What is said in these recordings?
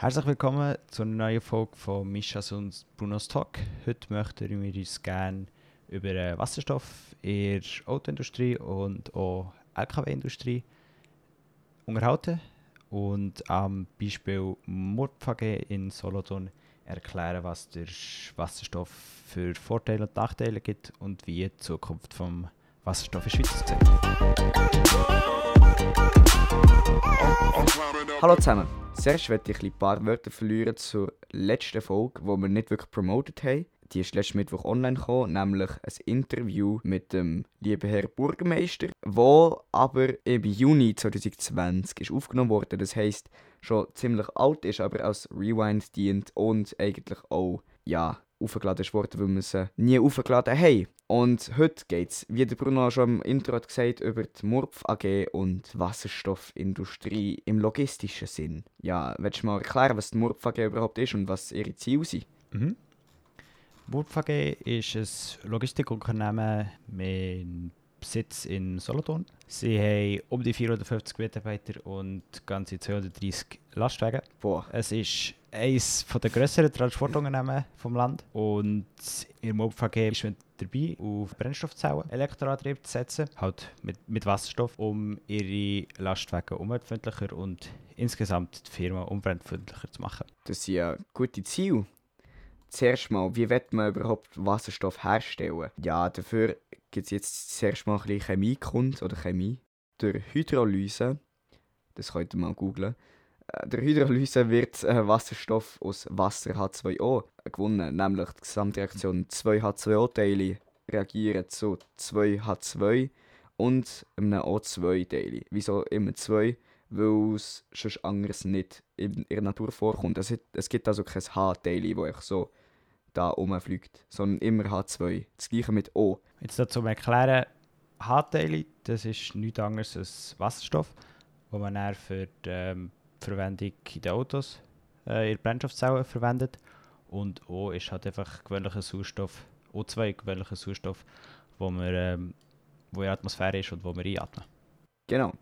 Herzlich willkommen zu einer neuen Folge von Mischas und Brunos Talk. Heute möchten wir uns gerne über Wasserstoff in der Autoindustrie und auch LKW-Industrie unterhalten und am Beispiel Mordpfage in Solothurn erklären, was der Wasserstoff für Vorteile und Nachteile gibt und wie die Zukunft vom Wasserstoff in der Schweiz aussieht. Hallo zusammen. Zuerst möchte ich ein paar Wörter verlieren zur letzten Folge, die wir nicht wirklich promotet haben. Die ist letzten Mittwoch online gekommen, nämlich ein Interview mit dem lieben Herrn Bürgermeister, wo aber im Juni 2020 ist aufgenommen wurde. Das heisst, schon ziemlich alt ist, aber als Rewind dient und eigentlich auch ja, aufgeladen ist worden, weil wir sie nie aufgeladen haben. Und heute geht es, wie der Bruno schon im Intro hat gesagt, über die Murpf AG und Wasserstoffindustrie im logistischen Sinn. Ja, willst du mal erklären, was die Murpf AG überhaupt ist und was ihre Ziele sind? Mhm. Murpf AG ist ein Logistikunternehmen mit Besitz in Solothurn. Sie haben um die 450 Mitarbeiter und ganze 230 Lastwagen. Boah. Es ist eines der grösseren Transportunternehmen vom Land und ihr MobVG ist mit dabei, auf Brennstoffzellen Elektroantrieb zu setzen, halt mit, mit Wasserstoff, um ihre Lastwagen umweltfreundlicher und insgesamt die Firma umweltfreundlicher zu machen. Das sind ja gute Ziele. Zuerst mal, wie wird man überhaupt Wasserstoff herstellen? Ja, dafür gibt es jetzt zuerst mal ein bisschen Chemiekunde oder Chemie. Durch Hydrolyse, das könnt ihr mal googlen, äh, der Hydrolyse wird äh, Wasserstoff aus Wasser H2O gewonnen, nämlich die Gesamtreaktion 2H2O-Teile reagieren zu 2H2 und einem O2-Teil. Wieso immer zwei? Weil es sonst anderes nicht in der Natur vorkommt. Es, es gibt also kein H-Teil, das so da rumfliegt, sondern immer H2. Das gleiche mit O. Jetzt dazu erklären, H-Teile, das ist nichts anderes als Wasserstoff, wo man dann für die ähm, Verwendung in den Autos äh, in Brennstoffzellen verwendet. Und O ist halt einfach gewöhnlicher Sauerstoff, O2 gewöhnlicher Sauerstoff, wo, man, ähm, wo in der Atmosphäre ist und wo wir einatmen. Genau.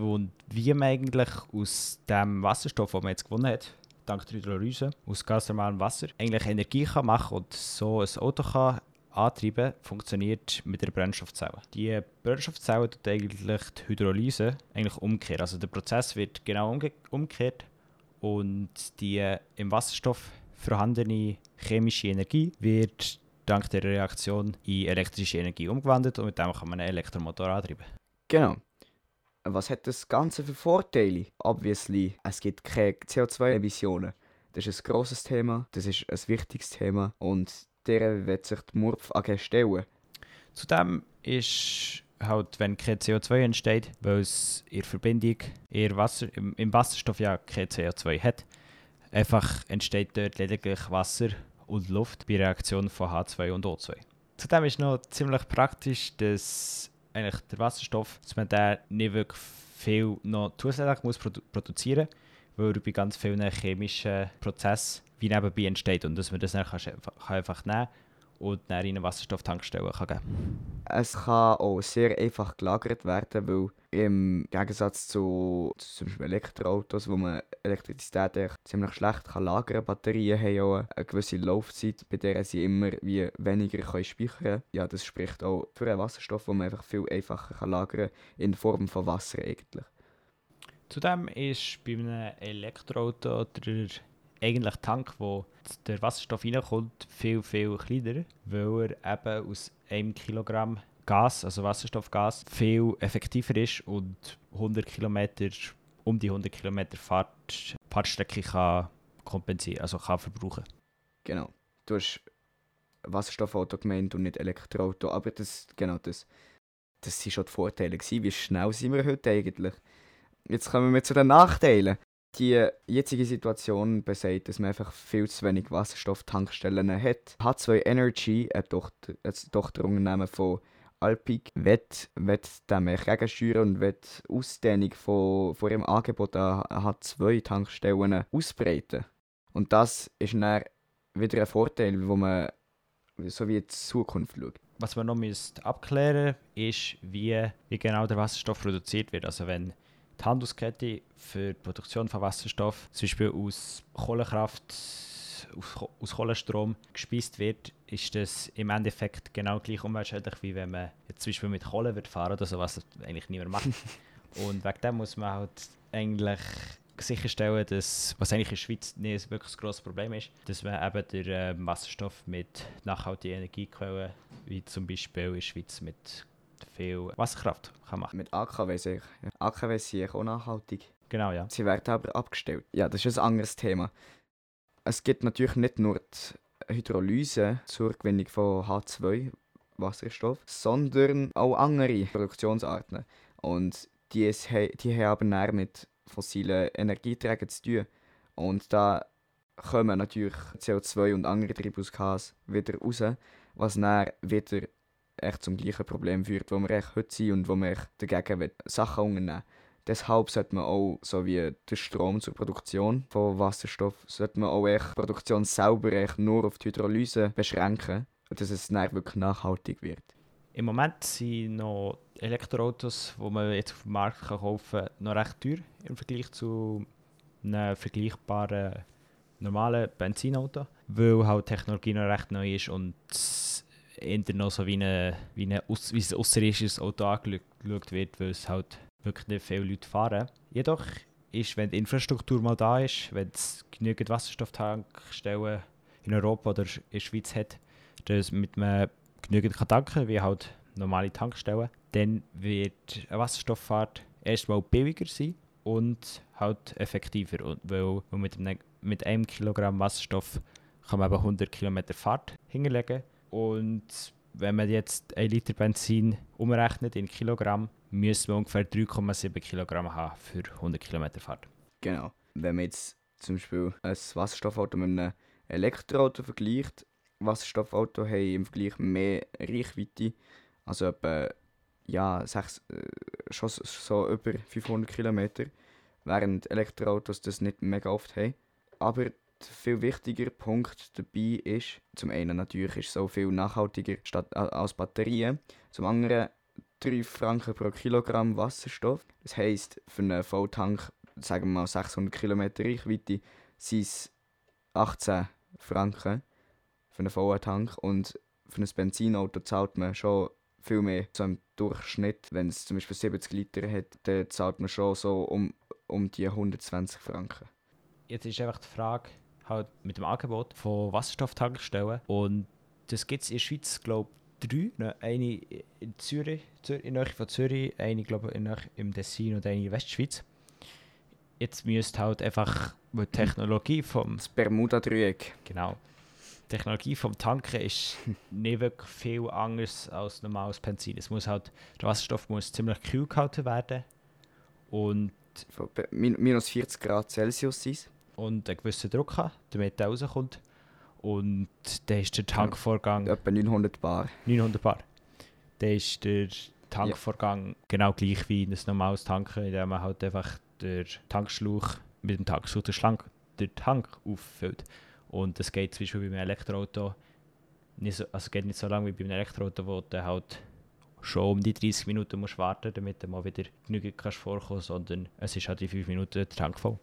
Und wie man eigentlich aus dem Wasserstoff, den man jetzt gewonnen hat, dank der Hydrolyse, aus ganz normalem Wasser, eigentlich Energie kann machen und so ein Auto kann antreiben, funktioniert mit der Brennstoffzelle. Die Brennstoffzelle tut eigentlich die Hydrolyse eigentlich umkehren. Also der Prozess wird genau umge umgekehrt und die im Wasserstoff vorhandene chemische Energie wird dank der Reaktion in elektrische Energie umgewandelt und mit dem kann man einen Elektromotor antreiben. Genau. Was hat das Ganze für Vorteile? Obviously, es gibt keine CO2-Emissionen. Das ist ein grosses Thema, das ist ein wichtiges Thema und der wird sich die Murpf AG stellen. Zudem ist halt, wenn kein CO2 entsteht, weil es in Verbindung in Wasser, im, im Wasserstoff ja kein CO2 hat, einfach entsteht dort lediglich Wasser und Luft bei Reaktion von H2 und O2. Zudem ist noch ziemlich praktisch, dass eigentlich der Wasserstoff, dass man da nicht wirklich viel noch zusätzlich muss produ produzieren muss, weil er bei ganz vielen chemischen Prozessen wie nebenbei entsteht und dass man das dann kann, kann einfach nehmen und dann in eine Wasserstofftankstelle kann geben Es kann auch sehr einfach gelagert werden, weil im Gegensatz zu zum Beispiel Elektroautos, wo man Elektrizität ziemlich schlecht kann lagern kann, Batterien haben auch eine gewisse Laufzeit, bei der sie immer wie weniger können speichern können. Ja, das spricht auch für einen Wasserstoff, den man einfach viel einfacher kann lagern kann, in Form von Wasser eigentlich. Zudem ist bei einem Elektroauto der eigentlich Tank, wo der Wasserstoff reinkommt, viel, viel kleiner, weil er eben aus einem Kilogramm Gas, also Wasserstoffgas, viel effektiver ist und 100 Kilometer, um die 100 Kilometer Fahrt, Fahrtstrecke kann kompensieren, also kann verbrauchen. Genau. Du hast Wasserstoffauto gemeint und nicht Elektroauto, aber das, genau das, das waren schon die Vorteile. Gewesen. Wie schnell sind wir heute eigentlich? Jetzt kommen wir zu den Nachteilen. Die jetzige Situation besagt, dass man einfach viel zu wenig Wasserstofftankstellen hat. H2 Energy, ein, Tochter, ein Tochterunternehmen von Alpic, wird, wird dem gegensteuern und wird Ausdehnung von, von ihrem Angebot an H2-Tankstellen ausbreiten. Und das ist dann wieder ein Vorteil, wo man so wie in die Zukunft schaut. Was man noch abklären müsste, ist, wie, wie genau der Wasserstoff produziert wird. Also wenn die Handelskette für die Produktion von Wasserstoff, zum Beispiel aus Kohlekraft, aus, aus Kohlenstrom gespeist wird, ist das im Endeffekt genau gleich umweltschädlich, wie wenn man jetzt zum Beispiel mit Kohle wird fahren oder so, was eigentlich niemand macht. Und wegen dem muss man halt eigentlich sicherstellen, dass, was eigentlich in der Schweiz nicht wirklich ein grosses Problem ist, dass man eben den äh, Wasserstoff mit nachhaltigen Energiequellen, wie zum Beispiel in der Schweiz mit viel Wasserkraft kann machen. Mit AKW sicher. Ja. AKW sind auch nachhaltig. Genau, ja. Sie werden aber abgestellt. Ja, das ist ein anderes Thema. Es gibt natürlich nicht nur die Hydrolyse zur Gewinnung von H2 Wasserstoff, sondern auch andere Produktionsarten. Und die, die haben aber näher mit fossilen Energieträgern zu tun. Und da kommen natürlich CO2 und andere Treibhausgase wieder raus, was dann wieder echt zum gleichen Problem führt, wo wir echt heute sind und wo wir dagegen Sachen unternehmen Deshalb sollte man auch, so wie der Strom zur Produktion von Wasserstoff, sollte man auch echt die Produktion selber echt nur auf die Hydrolyse beschränken, dass es dann wirklich nachhaltig wird. Im Moment sind noch Elektroautos, die man jetzt auf dem Markt kaufen kann, noch recht teuer im Vergleich zu einem vergleichbaren normalen Benzinauto, weil halt die Technologie noch recht neu ist und eher noch so wie, eine, wie, ein außerirdisches Auto angeschaut wird, weil es halt wirklich nicht viele Leute fahren. Jedoch ist, wenn die Infrastruktur mal da ist, wenn es genügend Wasserstofftankstellen in Europa oder in der Schweiz hat, dass mit man genügend kann tanken wie halt normale Tankstellen, dann wird eine Wasserstofffahrt erstmal billiger sein und halt effektiver. Und weil, mit, einem, mit einem Kilogramm Wasserstoff kann man eben 100 Kilometer Fahrt hinlegen und wenn man jetzt ein Liter Benzin umrechnet in Kilogramm, müsste man ungefähr 3,7 Kilogramm haben für 100 Kilometer Fahrt. Genau. Wenn man jetzt zum Beispiel ein Wasserstoffauto mit einem Elektroauto vergleicht, Wasserstoffauto haben im Vergleich mehr Reichweite, also etwa ja, sechs, äh, schon so über 500 Kilometer, während Elektroautos das nicht mega oft haben. Aber viel wichtiger Punkt dabei ist, zum einen natürlich ist es so viel nachhaltiger statt, als Batterien, zum anderen 3 Franken pro Kilogramm Wasserstoff. Das heisst, für einen Volltank, sagen wir mal 600 km Reichweite, sind es 18 Franken für einen vollen Tank und für ein Benzinauto zahlt man schon viel mehr. So im Durchschnitt, wenn es zum Beispiel 70 Liter hat, dann zahlt man schon so um, um die 120 Franken. Jetzt ist einfach die Frage, halt mit dem Angebot von Wasserstofftankstellen. Und das gibt es in der Schweiz, glaube ich, drei. Ne, eine in Zürich, in der Nähe von Zürich, eine glaube ich im Tessin und eine in Westschweiz. Jetzt müsste halt einfach die Technologie vom... Das Bermuda-Dreieck. Genau. Die Technologie vom Tanken ist nicht wirklich viel anders als normales Benzin. Es muss halt, der Wasserstoff muss ziemlich kühl gehalten werden und... Von minus 40 Grad Celsius sein und einen gewissen Druck haben, damit er rauskommt. Und dann ist der Tankvorgang... Ja, etwa 900 Bar. 900 Bar. Dann ist der Tankvorgang ja. genau gleich wie in ein normales Tanken, indem man halt einfach den Tankschlauch mit dem Tankschlauch den, Schlank, den Tank auffüllt. Und das geht zum Beispiel bei einem Elektroauto nicht so, also geht nicht so lange wie bei einem Elektroauto, wo du halt schon um die 30 Minuten musst warten damit du mal wieder genügend kannst vorkommen sondern es ist halt in 5 Minuten der Tank voll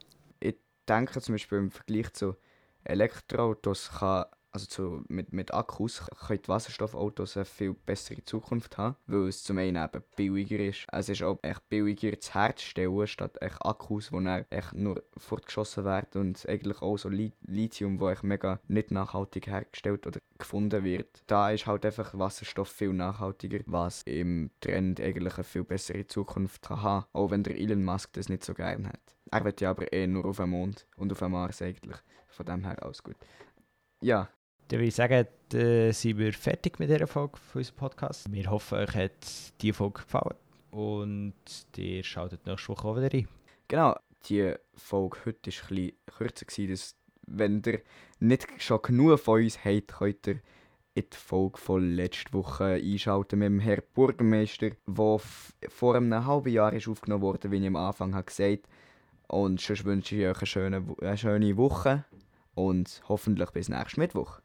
denke zum Beispiel im Vergleich zu Elektroautos kann, also zu, mit, mit Akkus, können die Wasserstoffautos eine viel bessere Zukunft haben, weil es zum einen eben billiger ist. Es ist auch echt billiger zu herzustellen, statt echt Akkus, die dann echt nur fortgeschossen werden und eigentlich auch so Lithium, echt mega nicht nachhaltig hergestellt oder gefunden wird. Da ist halt einfach Wasserstoff viel nachhaltiger, was im Trend eigentlich eine viel bessere Zukunft kann haben, auch wenn der Elon Musk das nicht so gerne hat. Er wird ja aber eh nur auf dem Mond und auf dem Mars eigentlich. Von dem her alles gut. Ja. Dann würde ich sagen, dann sind wir fertig mit dieser Folge von unserem Podcast. Wir hoffen, euch hat diese Folge gefallen und ihr schaltet nächste Woche auch wieder rein. Genau, die Folge heute war ein bisschen kürzer. Gewesen, dass, wenn ihr nicht schon genug von uns habt, könnt ihr in die Folge von letzter Woche einschalten mit dem Herrn Bürgermeister, der vor einem halben Jahr ist aufgenommen wurde, wie ich am Anfang habe gesagt habe. Und sonst wünsche ich euch eine schöne, eine schöne Woche und hoffentlich bis nächsten Mittwoch.